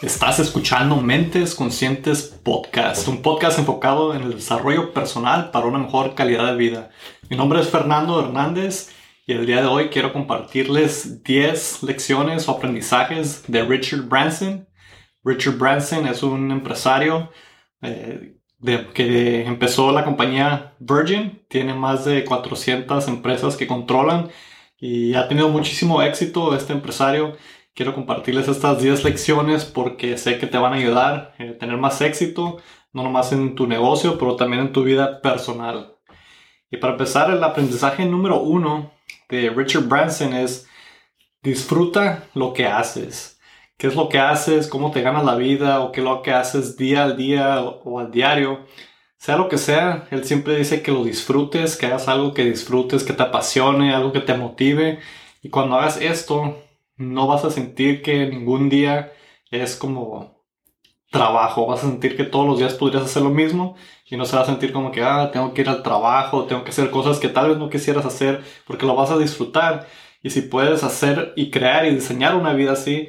Estás escuchando Mentes Conscientes Podcast, un podcast enfocado en el desarrollo personal para una mejor calidad de vida. Mi nombre es Fernando Hernández y el día de hoy quiero compartirles 10 lecciones o aprendizajes de Richard Branson. Richard Branson es un empresario eh, que empezó la compañía Virgin, tiene más de 400 empresas que controlan y ha tenido muchísimo éxito este empresario quiero compartirles estas 10 lecciones porque sé que te van a ayudar a tener más éxito, no nomás en tu negocio, pero también en tu vida personal. Y para empezar, el aprendizaje número uno de Richard Branson es disfruta lo que haces. ¿Qué es lo que haces? ¿Cómo te ganas la vida? ¿O qué es lo que haces día al día o al diario? Sea lo que sea, él siempre dice que lo disfrutes, que hagas algo que disfrutes, que te apasione, algo que te motive. Y cuando hagas esto, no vas a sentir que ningún día es como trabajo, vas a sentir que todos los días podrías hacer lo mismo y no se va a sentir como que, ah, tengo que ir al trabajo, tengo que hacer cosas que tal vez no quisieras hacer porque lo vas a disfrutar y si puedes hacer y crear y diseñar una vida así,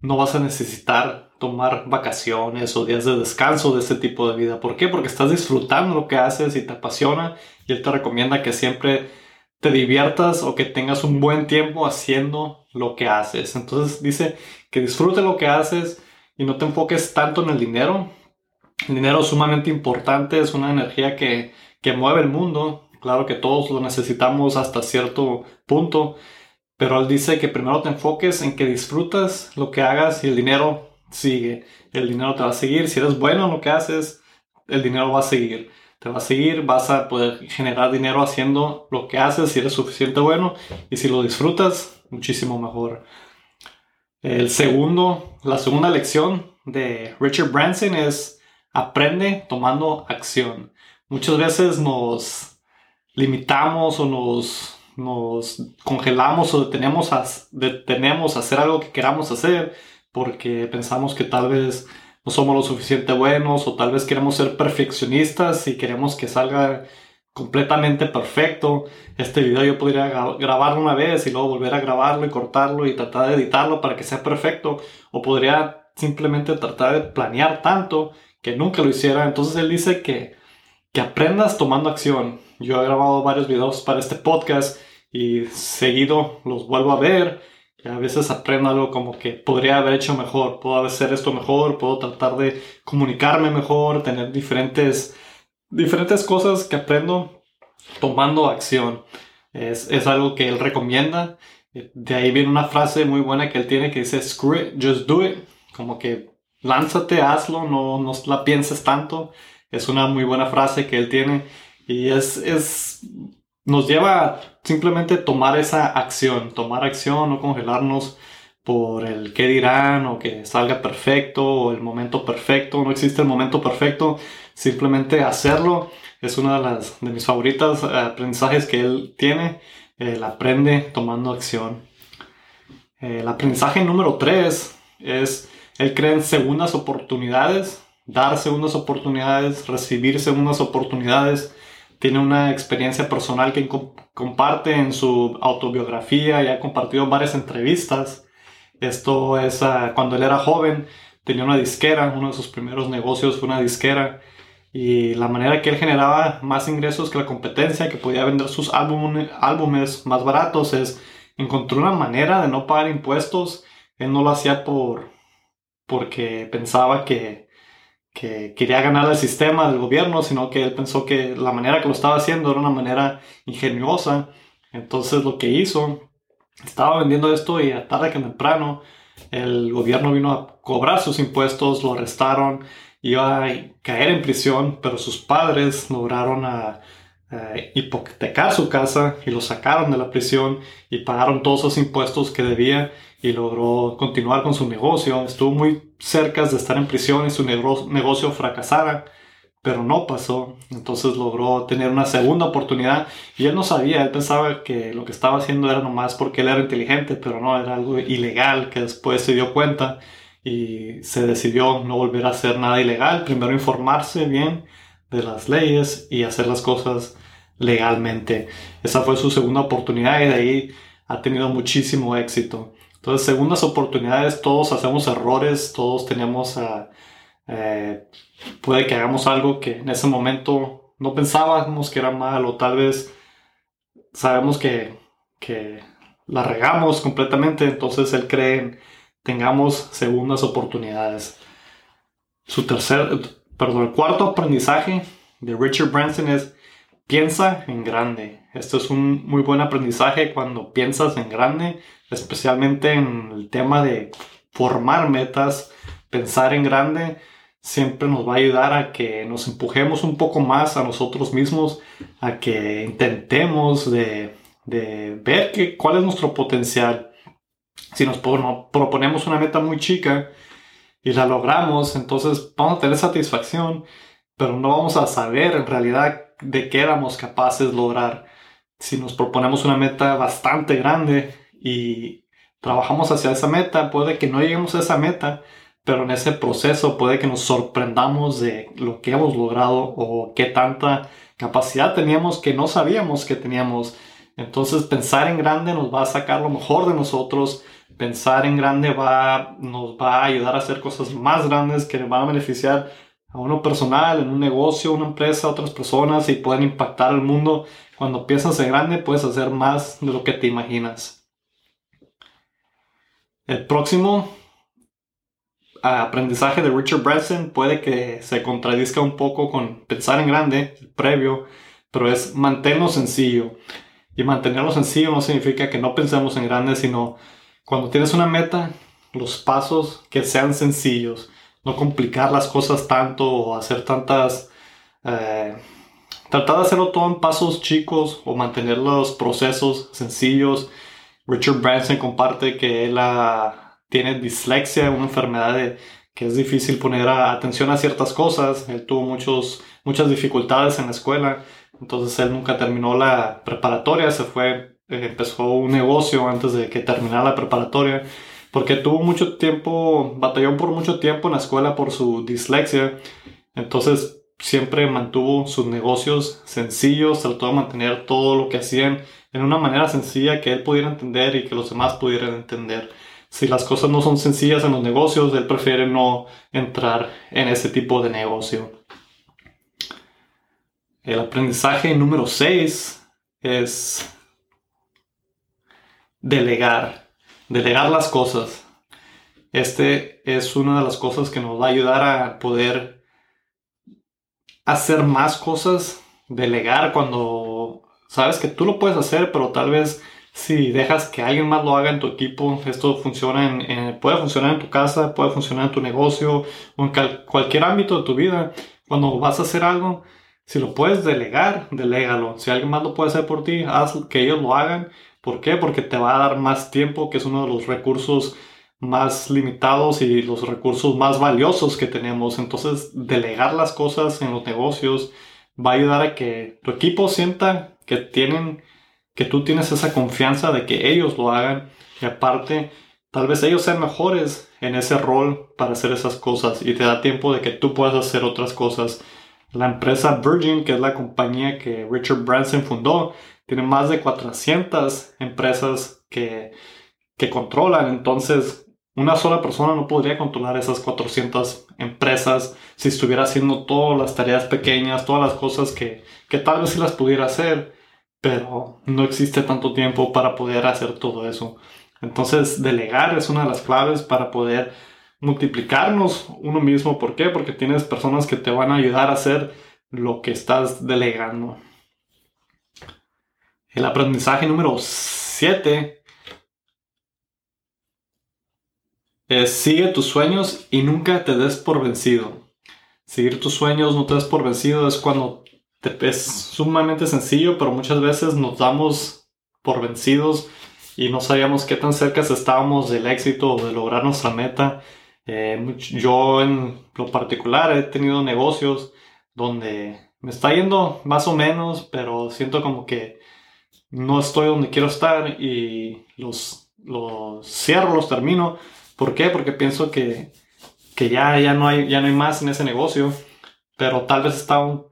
no vas a necesitar tomar vacaciones o días de descanso de ese tipo de vida. ¿Por qué? Porque estás disfrutando lo que haces y te apasiona y él te recomienda que siempre te diviertas o que tengas un buen tiempo haciendo lo que haces. Entonces dice que disfrute lo que haces y no te enfoques tanto en el dinero. El dinero es sumamente importante, es una energía que, que mueve el mundo. Claro que todos lo necesitamos hasta cierto punto, pero él dice que primero te enfoques en que disfrutas lo que hagas y el dinero sigue. El dinero te va a seguir. Si eres bueno en lo que haces, el dinero va a seguir te va a seguir, vas a poder generar dinero haciendo lo que haces si eres suficiente bueno y si lo disfrutas, muchísimo mejor. El segundo, la segunda lección de Richard Branson es aprende tomando acción. Muchas veces nos limitamos o nos, nos congelamos o detenemos a, detenemos a hacer algo que queramos hacer porque pensamos que tal vez no somos lo suficiente buenos o tal vez queremos ser perfeccionistas y queremos que salga completamente perfecto. Este video yo podría grabarlo una vez y luego volver a grabarlo y cortarlo y tratar de editarlo para que sea perfecto. O podría simplemente tratar de planear tanto que nunca lo hiciera. Entonces él dice que, que aprendas tomando acción. Yo he grabado varios videos para este podcast y seguido los vuelvo a ver a veces aprendo algo como que podría haber hecho mejor, puedo hacer esto mejor, puedo tratar de comunicarme mejor, tener diferentes, diferentes cosas que aprendo tomando acción. Es, es algo que él recomienda. De ahí viene una frase muy buena que él tiene que dice, screw it, just do it. Como que lánzate, hazlo, no, no la pienses tanto. Es una muy buena frase que él tiene. Y es, es nos lleva simplemente tomar esa acción, tomar acción, no congelarnos por el qué dirán o que salga perfecto o el momento perfecto, no existe el momento perfecto, simplemente hacerlo es una de las de mis favoritas eh, aprendizajes que él tiene, él aprende tomando acción. El aprendizaje número 3 es él cree en segundas oportunidades, dar segundas oportunidades, recibir segundas oportunidades tiene una experiencia personal que comparte en su autobiografía y ha compartido varias entrevistas. Esto es ah, cuando él era joven, tenía una disquera, uno de sus primeros negocios fue una disquera y la manera que él generaba más ingresos que la competencia, que podía vender sus álbumes más baratos, es encontró una manera de no pagar impuestos. Él no lo hacía por porque pensaba que que quería ganar el sistema del gobierno, sino que él pensó que la manera que lo estaba haciendo era una manera ingeniosa. Entonces lo que hizo, estaba vendiendo esto y a tarde que temprano el gobierno vino a cobrar sus impuestos, lo arrestaron, iba a caer en prisión, pero sus padres lograron a, hipotecar su casa y lo sacaron de la prisión y pagaron todos esos impuestos que debía y logró continuar con su negocio. Estuvo muy cerca de estar en prisión y su negocio fracasara, pero no pasó. Entonces logró tener una segunda oportunidad y él no sabía, él pensaba que lo que estaba haciendo era nomás porque él era inteligente, pero no, era algo ilegal que después se dio cuenta y se decidió no volver a hacer nada ilegal, primero informarse bien de las leyes y hacer las cosas legalmente. Esa fue su segunda oportunidad y de ahí ha tenido muchísimo éxito. Entonces, segundas oportunidades, todos hacemos errores, todos tenemos, uh, puede que hagamos algo que en ese momento no pensábamos que era malo, tal vez sabemos que, que la regamos completamente, entonces él cree en tengamos segundas oportunidades. Su tercer, perdón, el cuarto aprendizaje de Richard Branson es piensa en grande. Esto es un muy buen aprendizaje cuando piensas en grande, especialmente en el tema de formar metas, pensar en grande siempre nos va a ayudar a que nos empujemos un poco más a nosotros mismos, a que intentemos de, ver que, cuál es nuestro potencial. Si nos proponemos una meta muy chica y la logramos, entonces vamos a tener satisfacción, pero no vamos a saber en realidad de qué éramos capaces de lograr. Si nos proponemos una meta bastante grande y trabajamos hacia esa meta, puede que no lleguemos a esa meta, pero en ese proceso puede que nos sorprendamos de lo que hemos logrado o qué tanta capacidad teníamos que no sabíamos que teníamos. Entonces pensar en grande nos va a sacar lo mejor de nosotros. Pensar en grande va, nos va a ayudar a hacer cosas más grandes que van a beneficiar a uno personal, en un negocio, una empresa, otras personas y pueden impactar al mundo. Cuando piensas en grande puedes hacer más de lo que te imaginas. El próximo aprendizaje de Richard Branson puede que se contradizca un poco con pensar en grande, el previo, pero es mantenerlo sencillo. Y mantenerlo sencillo no significa que no pensemos en grande, sino cuando tienes una meta, los pasos que sean sencillos no complicar las cosas tanto o hacer tantas... Eh, tratar de hacerlo todo en pasos chicos o mantener los procesos sencillos. Richard Branson comparte que él tiene dislexia, una enfermedad que es difícil poner atención a ciertas cosas. Él tuvo muchos, muchas dificultades en la escuela, entonces él nunca terminó la preparatoria, se fue, eh, empezó un negocio antes de que terminara la preparatoria porque tuvo mucho tiempo, batalló por mucho tiempo en la escuela por su dislexia, entonces siempre mantuvo sus negocios sencillos, trató de mantener todo lo que hacían en una manera sencilla que él pudiera entender y que los demás pudieran entender. Si las cosas no son sencillas en los negocios, él prefiere no entrar en ese tipo de negocio. El aprendizaje número 6 es delegar delegar las cosas. Este es una de las cosas que nos va a ayudar a poder hacer más cosas, delegar cuando sabes que tú lo puedes hacer, pero tal vez si dejas que alguien más lo haga en tu equipo, esto funciona en, puede funcionar en tu casa, puede funcionar en tu negocio o en cualquier ámbito de tu vida. Cuando vas a hacer algo, si lo puedes delegar, delégalo. Si alguien más lo puede hacer por ti, haz que ellos lo hagan ¿Por qué? Porque te va a dar más tiempo, que es uno de los recursos más limitados y los recursos más valiosos que tenemos. Entonces, delegar las cosas en los negocios va a ayudar a que tu equipo sienta que tienen, que tú tienes esa confianza de que ellos lo hagan y aparte, tal vez ellos sean mejores en ese rol para hacer esas cosas y te da tiempo de que tú puedas hacer otras cosas. La empresa Virgin, que es la compañía que Richard Branson fundó, tiene más de 400 empresas que, que controlan. Entonces, una sola persona no podría controlar esas 400 empresas si estuviera haciendo todas las tareas pequeñas, todas las cosas que, que tal vez sí las pudiera hacer, pero no existe tanto tiempo para poder hacer todo eso. Entonces, delegar es una de las claves para poder multiplicarnos uno mismo. ¿Por qué? Porque tienes personas que te van a ayudar a hacer lo que estás delegando. El aprendizaje número 7 es sigue tus sueños y nunca te des por vencido. Seguir tus sueños, no te des por vencido, es cuando te, es sumamente sencillo, pero muchas veces nos damos por vencidos y no sabíamos qué tan cerca estábamos del éxito o de lograr nuestra meta. Eh, yo en lo particular he tenido negocios donde me está yendo más o menos, pero siento como que no estoy donde quiero estar y los, los cierro, los termino. ¿Por qué? Porque pienso que, que ya, ya, no hay, ya no hay más en ese negocio, pero tal vez está un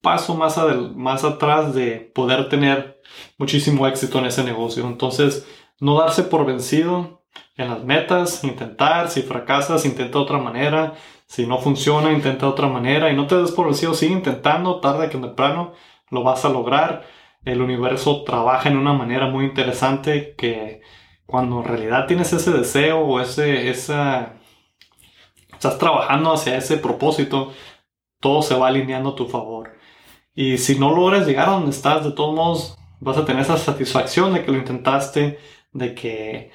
paso más, más atrás de poder tener muchísimo éxito en ese negocio. Entonces, no darse por vencido, en las metas, intentar, si fracasas, intenta otra manera, si no funciona, intenta otra manera y no te des por vencido, sigue intentando, tarde que temprano lo vas a lograr. El universo trabaja en una manera muy interesante que cuando en realidad tienes ese deseo o ese, esa, estás trabajando hacia ese propósito, todo se va alineando a tu favor. Y si no logras llegar a donde estás, de todos modos vas a tener esa satisfacción de que lo intentaste, de que,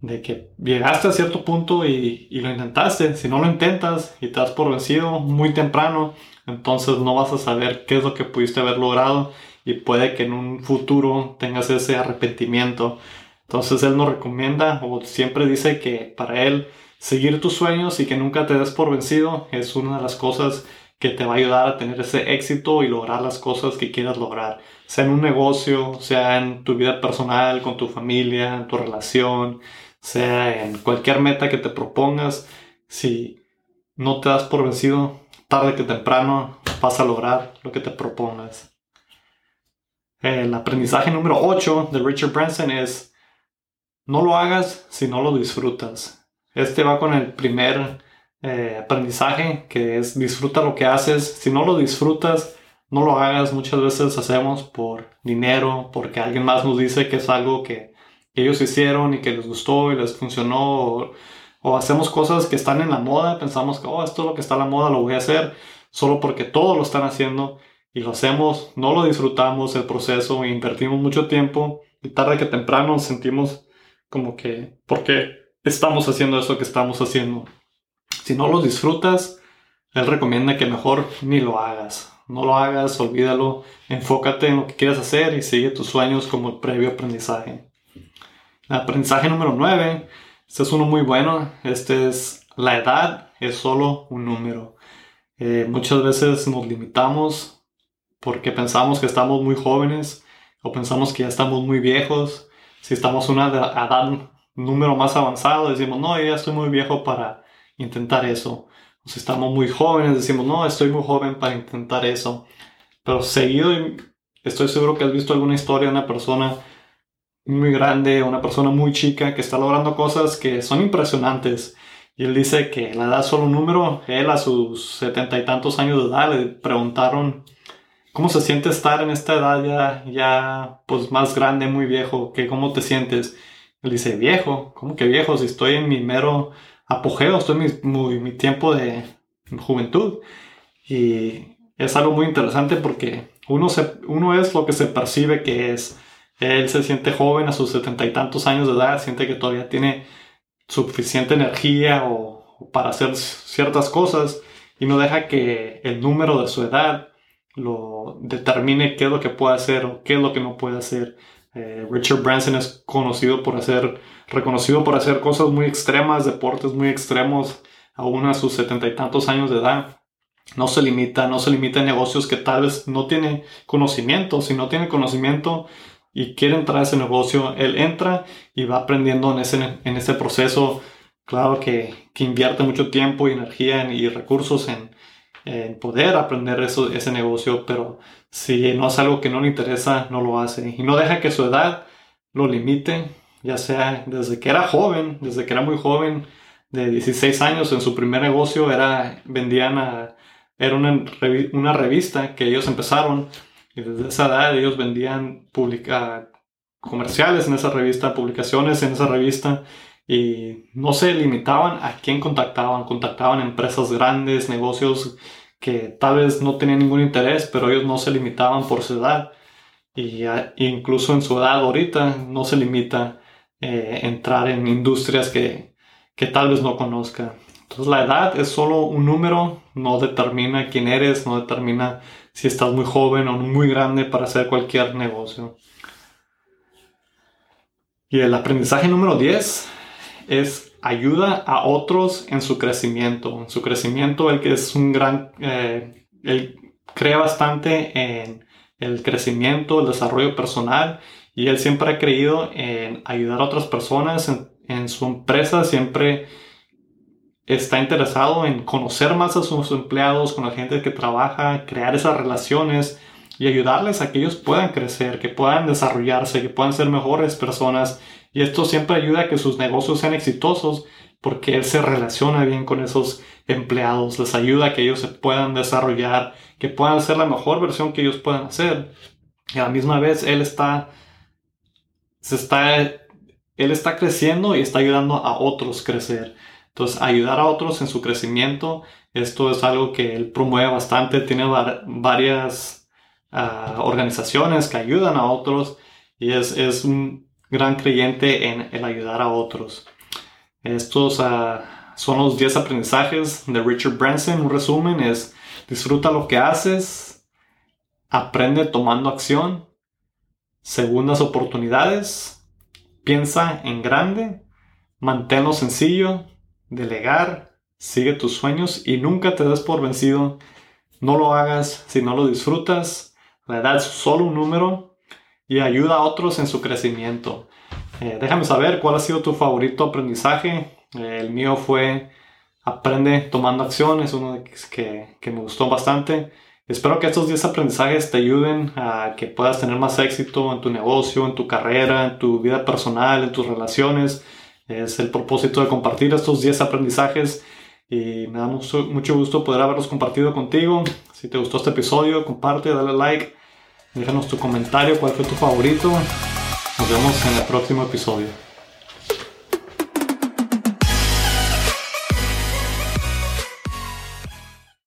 de que llegaste a cierto punto y, y lo intentaste. Si no lo intentas y te das por vencido muy temprano, entonces no vas a saber qué es lo que pudiste haber logrado y puede que en un futuro tengas ese arrepentimiento. Entonces él nos recomienda o siempre dice que para él seguir tus sueños y que nunca te des por vencido es una de las cosas que te va a ayudar a tener ese éxito y lograr las cosas que quieras lograr, sea en un negocio, sea en tu vida personal, con tu familia, en tu relación, sea en cualquier meta que te propongas, si no te das por vencido, tarde que temprano vas a lograr lo que te propongas. El aprendizaje número 8 de Richard Branson es no lo hagas si no lo disfrutas. Este va con el primer eh, aprendizaje, que es disfruta lo que haces. Si no lo disfrutas, no lo hagas. Muchas veces hacemos por dinero, porque alguien más nos dice que es algo que, ellos hicieron y que les gustó y les funcionó. O, hacemos cosas que están en la moda, pensamos que, oh, esto es lo que está en la moda, lo voy a hacer solo porque todos lo están haciendo y lo hacemos, no lo disfrutamos el proceso, e invertimos mucho tiempo y tarde que temprano sentimos como que, ¿por qué estamos haciendo eso que estamos haciendo? Si no lo disfrutas, él recomienda que mejor ni lo hagas. No lo hagas, olvídalo, enfócate en lo que quieres hacer y sigue tus sueños como el previo aprendizaje. El aprendizaje número 9, este es uno muy bueno, este es la edad es solo un número. Eh, muchas veces nos limitamos porque pensamos que estamos muy jóvenes o pensamos que ya estamos muy viejos. Si estamos una edad, número más avanzado, decimos, no, ya estoy muy viejo para intentar eso. O si estamos muy jóvenes, decimos, no, estoy muy joven para intentar eso. Pero seguido, estoy seguro que has visto alguna historia de una persona muy grande, una persona muy chica que está logrando cosas que son impresionantes. Y él dice que la edad es solo un número. Él a sus setenta y tantos años de edad le preguntaron cómo se siente estar en esta edad ya, ya pues más grande, muy viejo, que cómo te sientes. Él dice, viejo, ¿cómo que viejo? Si estoy en mi mero apogeo, estoy en mi, tiempo de juventud. Y es algo muy interesante porque uno, se, uno es lo que se percibe que es. Él se siente joven a sus setenta y tantos años de edad, siente que todavía tiene suficiente energía o, para hacer ciertas cosas y no deja que el número de su edad lo determine qué es lo que puede hacer o qué es lo que no puede hacer. Eh, Richard Branson es conocido por hacer, reconocido por hacer cosas muy extremas, deportes muy extremos, aún a sus setenta y tantos años de edad. No se limita, no se limita a negocios que tal vez no tiene conocimiento. Si no tiene conocimiento y quiere entrar a ese negocio, él entra y va aprendiendo en ese, en ese proceso. Claro que, que invierte mucho tiempo energía y recursos en, en poder aprender eso, ese negocio, pero si no es algo que no le interesa, no lo hace. Y no deja que su edad lo limite, ya sea desde que era joven, desde que era muy joven, de 16 años, en su primer negocio era, vendían era una, una revista que ellos empezaron y desde esa edad ellos vendían publica, comerciales en esa revista, publicaciones en esa revista y no se limitaban a quién contactaban, contactaban empresas grandes, negocios que tal vez no tenían ningún interés, pero ellos no se limitaban por su edad. Y incluso en su edad ahorita no se limita eh, entrar en industrias que, que tal vez no conozca. Entonces la edad es solo un número, no determina quién eres, no determina si estás muy joven o muy grande para hacer cualquier negocio. Y el aprendizaje número 10 es ayuda a otros en su crecimiento. En su crecimiento, el que es un gran, eh, él cree bastante en el crecimiento, el desarrollo personal y él siempre ha creído en ayudar a otras personas en, su empresa, siempre está interesado en conocer más a sus empleados, con la gente que trabaja, crear esas relaciones y ayudarles a que ellos puedan crecer, que puedan desarrollarse, que puedan ser mejores personas Y esto siempre ayuda a que sus negocios sean exitosos porque él se relaciona bien con esos empleados, les ayuda a que ellos se puedan desarrollar, que puedan ser la mejor versión que ellos puedan hacer. Y a la misma vez él está, se está, él está creciendo y está ayudando a otros crecer. Entonces, ayudar a otros en su crecimiento, esto es algo que él promueve bastante, tiene varias ah, organizaciones que ayudan a otros y es, es un gran creyente en el ayudar a otros. Estos ah, son los 10 aprendizajes de Richard Branson. Un resumen es disfruta lo que haces, aprende tomando acción, segundas oportunidades, piensa en grande, manténlo sencillo, delegar, sigue tus sueños y nunca te des por vencido. No lo hagas si no lo disfrutas. La edad es solo un número y ayuda a otros en su crecimiento. Eh, déjame saber cuál ha sido tu favorito aprendizaje. Eh, el mío fue Aprende tomando acción, es uno que, que me gustó bastante. Espero que estos 10 aprendizajes te ayuden a que puedas tener más éxito en tu negocio, en tu carrera, en tu vida personal, en tus relaciones. Es el propósito de compartir estos 10 aprendizajes y me da mucho, mucho gusto poder haberlos compartido contigo. Si te gustó este episodio, comparte, dale like, déjanos tu comentario, cuál fue tu favorito. Nos vemos en el próximo episodio.